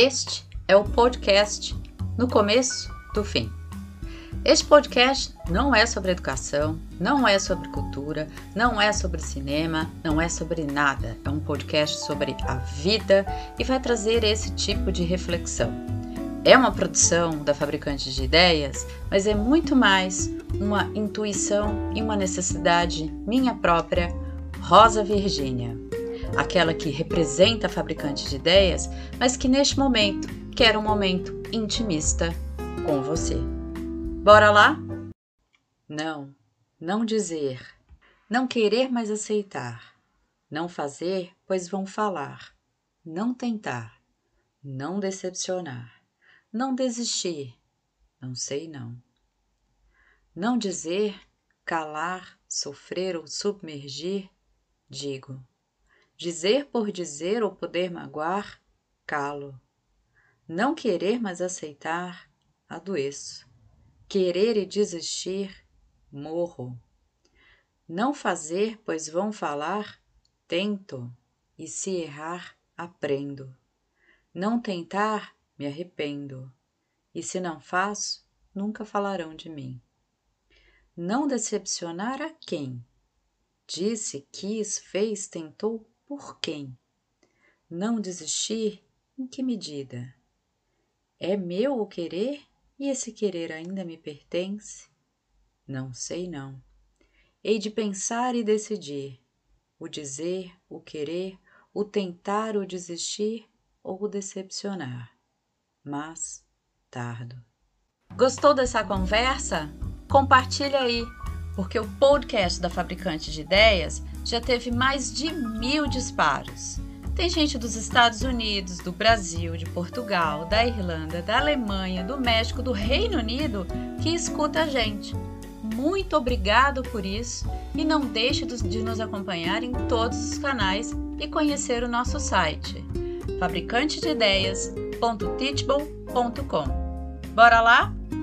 Este é o podcast No Começo do Fim. Este podcast não é sobre educação, não é sobre cultura, não é sobre cinema, não é sobre nada. É um podcast sobre a vida e vai trazer esse tipo de reflexão. É uma produção da Fabricante de Ideias, mas é muito mais uma intuição e uma necessidade minha própria, Rosa Virgínia aquela que representa a fabricante de ideias, mas que neste momento quer um momento intimista com você. Bora lá? Não, não dizer, não querer mais aceitar, não fazer, pois vão falar, não tentar, não decepcionar, não desistir, não sei não. Não dizer, calar, sofrer ou submergir, digo Dizer por dizer ou poder magoar, calo. Não querer, mas aceitar, adoeço. Querer e desistir, morro. Não fazer, pois vão falar, tento, e se errar, aprendo. Não tentar, me arrependo, e se não faço, nunca falarão de mim. Não decepcionar a quem? Disse, quis, fez, tentou, por quem? Não desistir? Em que medida? É meu o querer e esse querer ainda me pertence? Não sei, não. Hei de pensar e decidir, o dizer, o querer, o tentar, o desistir ou o decepcionar. Mas tardo. Gostou dessa conversa? Compartilha aí, porque o podcast da Fabricante de Ideias já teve mais de mil disparos. Tem gente dos Estados Unidos, do Brasil, de Portugal, da Irlanda, da Alemanha, do México, do Reino Unido que escuta a gente. Muito obrigado por isso e não deixe de nos acompanhar em todos os canais e conhecer o nosso site fabricantedeideias.teachable.com. Bora lá?